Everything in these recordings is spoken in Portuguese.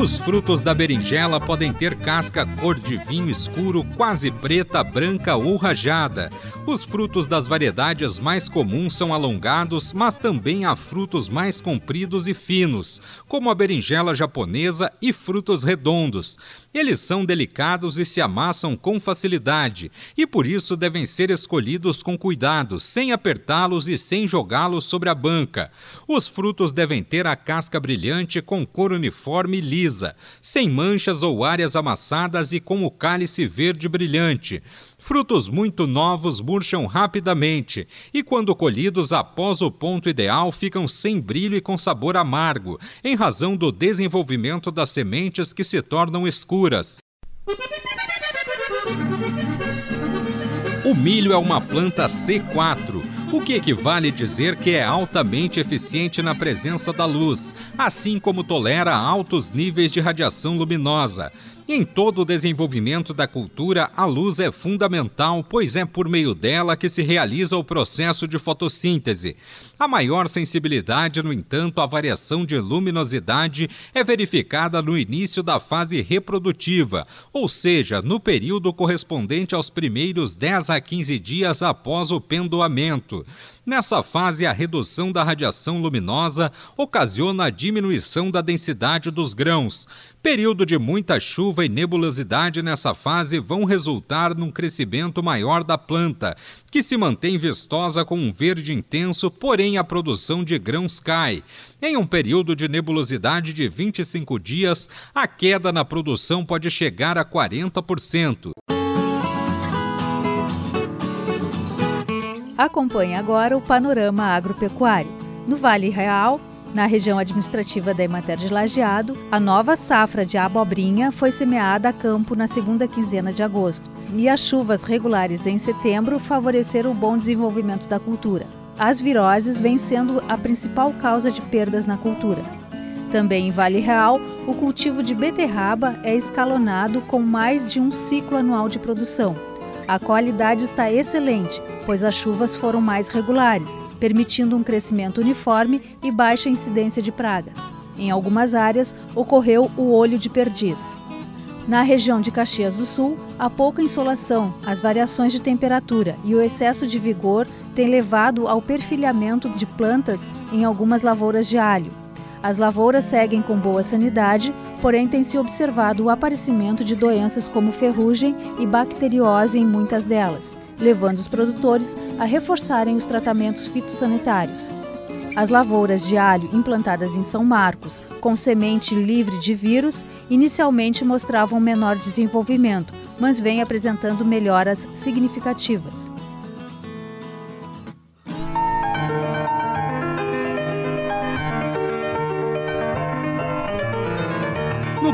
Os frutos da berinjela podem ter casca cor de vinho escuro, quase preta, branca ou rajada. Os frutos das variedades mais comuns são alongados, mas também há frutos mais compridos e finos, como a berinjela japonesa e frutos redondos. Eles são delicados e se amassam com facilidade, e por isso devem ser escolhidos com cuidado, sem apertá-los e sem jogá-los sobre a banca. Os frutos devem ter a casca brilhante com cor uniforme e lisa, sem manchas ou áreas amassadas e com o cálice verde brilhante. Frutos muito novos murcham rapidamente e, quando colhidos após o ponto ideal, ficam sem brilho e com sabor amargo, em razão do desenvolvimento das sementes que se tornam escuras. O milho é uma planta C4, o que equivale dizer que é altamente eficiente na presença da luz, assim como tolera altos níveis de radiação luminosa. Em todo o desenvolvimento da cultura, a luz é fundamental, pois é por meio dela que se realiza o processo de fotossíntese. A maior sensibilidade, no entanto, à variação de luminosidade é verificada no início da fase reprodutiva, ou seja, no período correspondente aos primeiros 10 a 15 dias após o pendoamento. Nessa fase, a redução da radiação luminosa ocasiona a diminuição da densidade dos grãos. Período de muita chuva e nebulosidade nessa fase vão resultar num crescimento maior da planta, que se mantém vistosa com um verde intenso, porém a produção de grãos cai. Em um período de nebulosidade de 25 dias, a queda na produção pode chegar a 40%. Acompanhe agora o panorama agropecuário. No Vale Real, na região administrativa da Emater de Lajeado, a nova safra de abobrinha foi semeada a campo na segunda quinzena de agosto, e as chuvas regulares em setembro favoreceram o bom desenvolvimento da cultura. As viroses vêm sendo a principal causa de perdas na cultura. Também em Vale Real, o cultivo de beterraba é escalonado com mais de um ciclo anual de produção a qualidade está excelente, pois as chuvas foram mais regulares, permitindo um crescimento uniforme e baixa incidência de pragas. Em algumas áreas, ocorreu o olho de perdiz. Na região de Caxias do Sul, a pouca insolação, as variações de temperatura e o excesso de vigor têm levado ao perfilhamento de plantas em algumas lavouras de alho. As lavouras seguem com boa sanidade, porém tem se observado o aparecimento de doenças como ferrugem e bacteriose em muitas delas, levando os produtores a reforçarem os tratamentos fitossanitários. As lavouras de alho implantadas em São Marcos, com semente livre de vírus, inicialmente mostravam menor desenvolvimento, mas vêm apresentando melhoras significativas.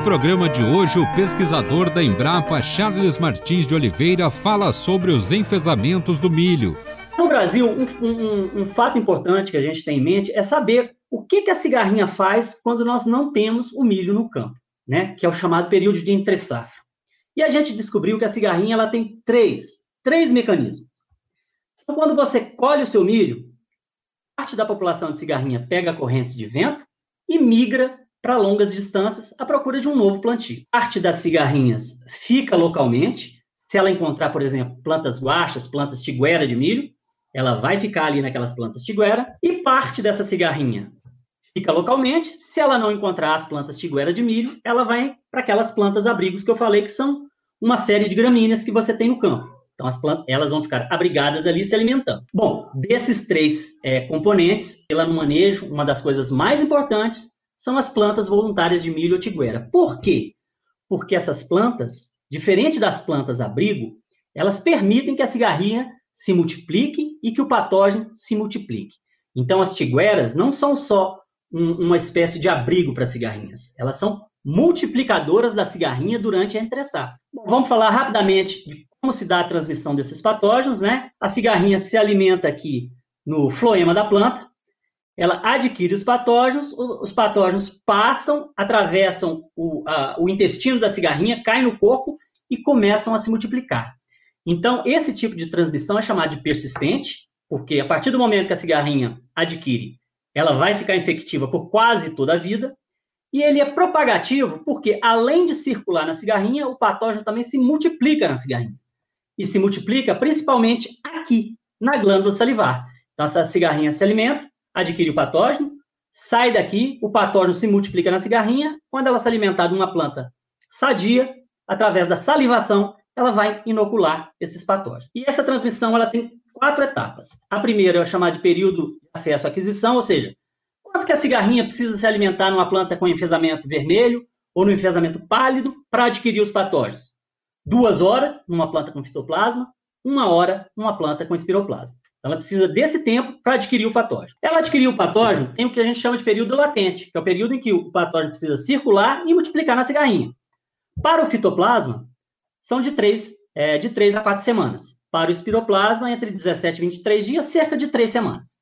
Programa de hoje, o pesquisador da Embrapa, Charles Martins de Oliveira, fala sobre os enfesamentos do milho. No Brasil, um, um, um, fato importante que a gente tem em mente é saber o que, que a cigarrinha faz quando nós não temos o milho no campo, né? que é o chamado período de entre-safra. E a gente descobriu que a cigarrinha ela tem três, três mecanismos. Então, quando você colhe o seu milho, parte da população de cigarrinha pega correntes de vento e migra para longas distâncias à procura de um novo plantio. Parte das cigarrinhas fica localmente. Se ela encontrar, por exemplo, plantas guachas, plantas tiguera de milho, ela vai ficar ali naquelas plantas tiguera. E parte dessa cigarrinha fica localmente. Se ela não encontrar as plantas tiguera de milho, ela vai para aquelas plantas abrigos que eu falei que são uma série de gramíneas que você tem no campo. Então, as plantas, elas vão ficar abrigadas ali se alimentando. Bom, desses três é, componentes, ela no manejo, uma das coisas mais importantes são as plantas voluntárias de milho ou tiguera. Por quê? Porque essas plantas, diferente das plantas abrigo, elas permitem que a cigarrinha se multiplique e que o patógeno se multiplique. Então, as tigueras não são só um, uma espécie de abrigo para cigarrinhas, elas são multiplicadoras da cigarrinha durante a entre-safra. Vamos falar rapidamente de como se dá a transmissão desses patógenos, né? A cigarrinha se alimenta aqui no floema da planta, ela adquire os patógenos, os patógenos passam, atravessam o, a, o intestino da cigarrinha, caem no corpo e começam a se multiplicar. Então, esse tipo de transmissão é chamado de persistente, porque a partir do momento que a cigarrinha adquire, ela vai ficar infectiva por quase toda a vida. E ele é propagativo porque, além de circular na cigarrinha, o patógeno também se multiplica na cigarrinha. E se multiplica principalmente aqui, na glândula salivar. Então, essa cigarrinha se alimenta, adquire o patógeno, sai daqui, o patógeno se multiplica na cigarrinha. Quando ela se alimentar de uma planta sadia, através da salivação, ela vai inocular esses patógenos. E essa transmissão ela tem quatro etapas. A primeira é chamada de período de acesso à aquisição, ou seja, quanto que a cigarrinha precisa se alimentar numa planta com enfesamento vermelho ou no enfesamento pálido para adquirir os patógenos? Duas horas numa planta com fitoplasma, uma hora numa planta com espiroplasma. Ela precisa desse tempo para adquirir o patógeno. Ela adquiriu o patógeno, tem o que a gente chama de período latente, que é o período em que o patógeno precisa circular e multiplicar na cigarrinha. Para o fitoplasma, são de 3, é, de 3 a 4 semanas. Para o espiroplasma, entre 17 e 23 dias, cerca de 3 semanas.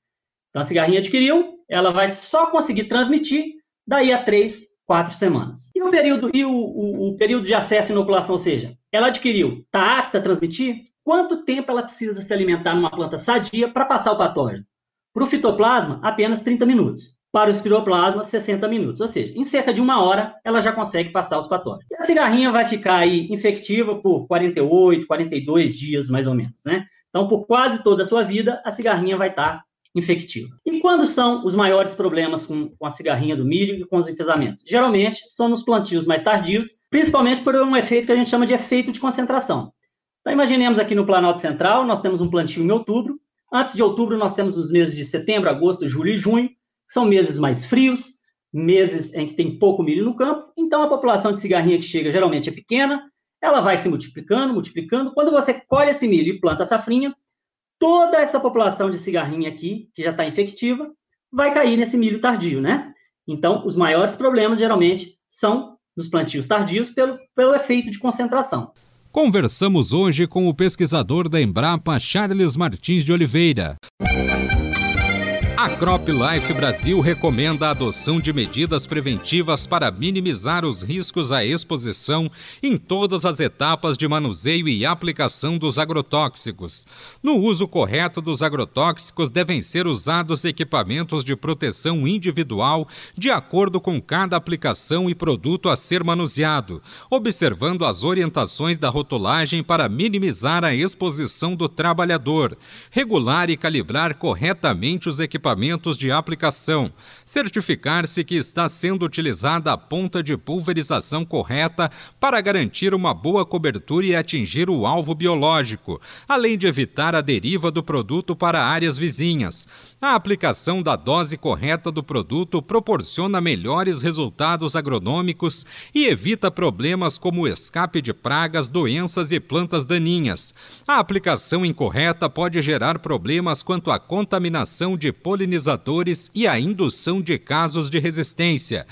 Então, a cigarrinha adquiriu, ela vai só conseguir transmitir daí a 3, 4 semanas. E o período, e o, o, o período de acesso à inoculação, ou seja, ela adquiriu, está apta a transmitir, Quanto tempo ela precisa se alimentar numa planta sadia para passar o patógeno? Para o fitoplasma, apenas 30 minutos. Para o espiroplasma, 60 minutos. Ou seja, em cerca de uma hora, ela já consegue passar os patógenos. E a cigarrinha vai ficar aí infectiva por 48, 42 dias, mais ou menos, né? Então, por quase toda a sua vida, a cigarrinha vai estar infectiva. E quando são os maiores problemas com, com, a cigarrinha do milho e com os enfesamentos? Geralmente são nos plantios mais tardios, principalmente por um efeito que a gente chama de efeito de concentração. Então, imaginemos aqui no Planalto Central, nós temos um plantio em outubro. Antes de outubro, nós temos os meses de setembro, agosto, julho e junho, que são meses mais frios, meses em que tem pouco milho no campo. Então, a população de cigarrinha que chega geralmente é pequena, ela vai se multiplicando, multiplicando. Quando você colhe esse milho e planta a safrinha, toda essa população de cigarrinha aqui, que já está infectiva, vai cair nesse milho tardio, né? Então, os maiores problemas geralmente são nos plantios tardios pelo, pelo efeito de concentração. Conversamos hoje com o pesquisador da Embrapa, Charles Martins de Oliveira. A Crop Life Brasil recomenda a adoção de medidas preventivas para minimizar os riscos à exposição em todas as etapas de manuseio e aplicação dos agrotóxicos. No uso correto dos agrotóxicos, devem ser usados equipamentos de proteção individual de acordo com cada aplicação e produto a ser manuseado, observando as orientações da rotulagem para minimizar a exposição do trabalhador, regular e calibrar corretamente os equipamentos equipamentos de aplicação, certificar-se que está sendo utilizada a ponta de pulverização correta para garantir uma boa cobertura e atingir o alvo biológico, além de evitar a deriva do produto para áreas vizinhas. A aplicação da dose correta do produto proporciona melhores resultados agronômicos e evita problemas como o escape de pragas, doenças e plantas daninhas. A aplicação incorreta pode gerar problemas quanto à contaminação de polinizadores polinizadores e a indução de casos de resistência.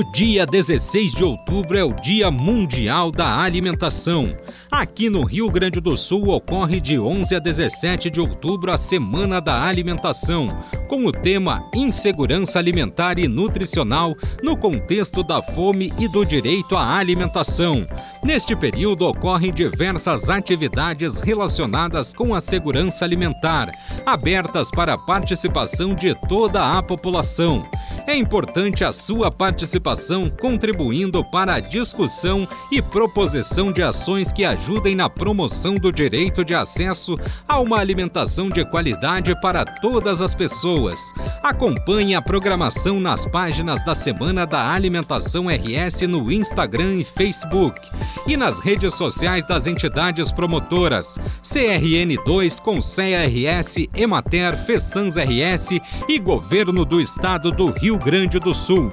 O dia 16 de outubro é o Dia Mundial da Alimentação. Aqui no Rio Grande do Sul ocorre de 11 a 17 de outubro a Semana da Alimentação, com o tema Insegurança Alimentar e Nutricional no contexto da fome e do direito à alimentação. Neste período ocorrem diversas atividades relacionadas com a segurança alimentar, abertas para a participação de toda a população. É importante a sua participação contribuindo para a discussão e proposição de ações que ajudem na promoção do direito de acesso a uma alimentação de qualidade para todas as pessoas. Acompanhe a programação nas páginas da Semana da Alimentação RS no Instagram e Facebook e nas redes sociais das entidades promotoras CRN2 com CRS, Emater, Fessans RS e Governo do Estado do Rio Grande do Sul.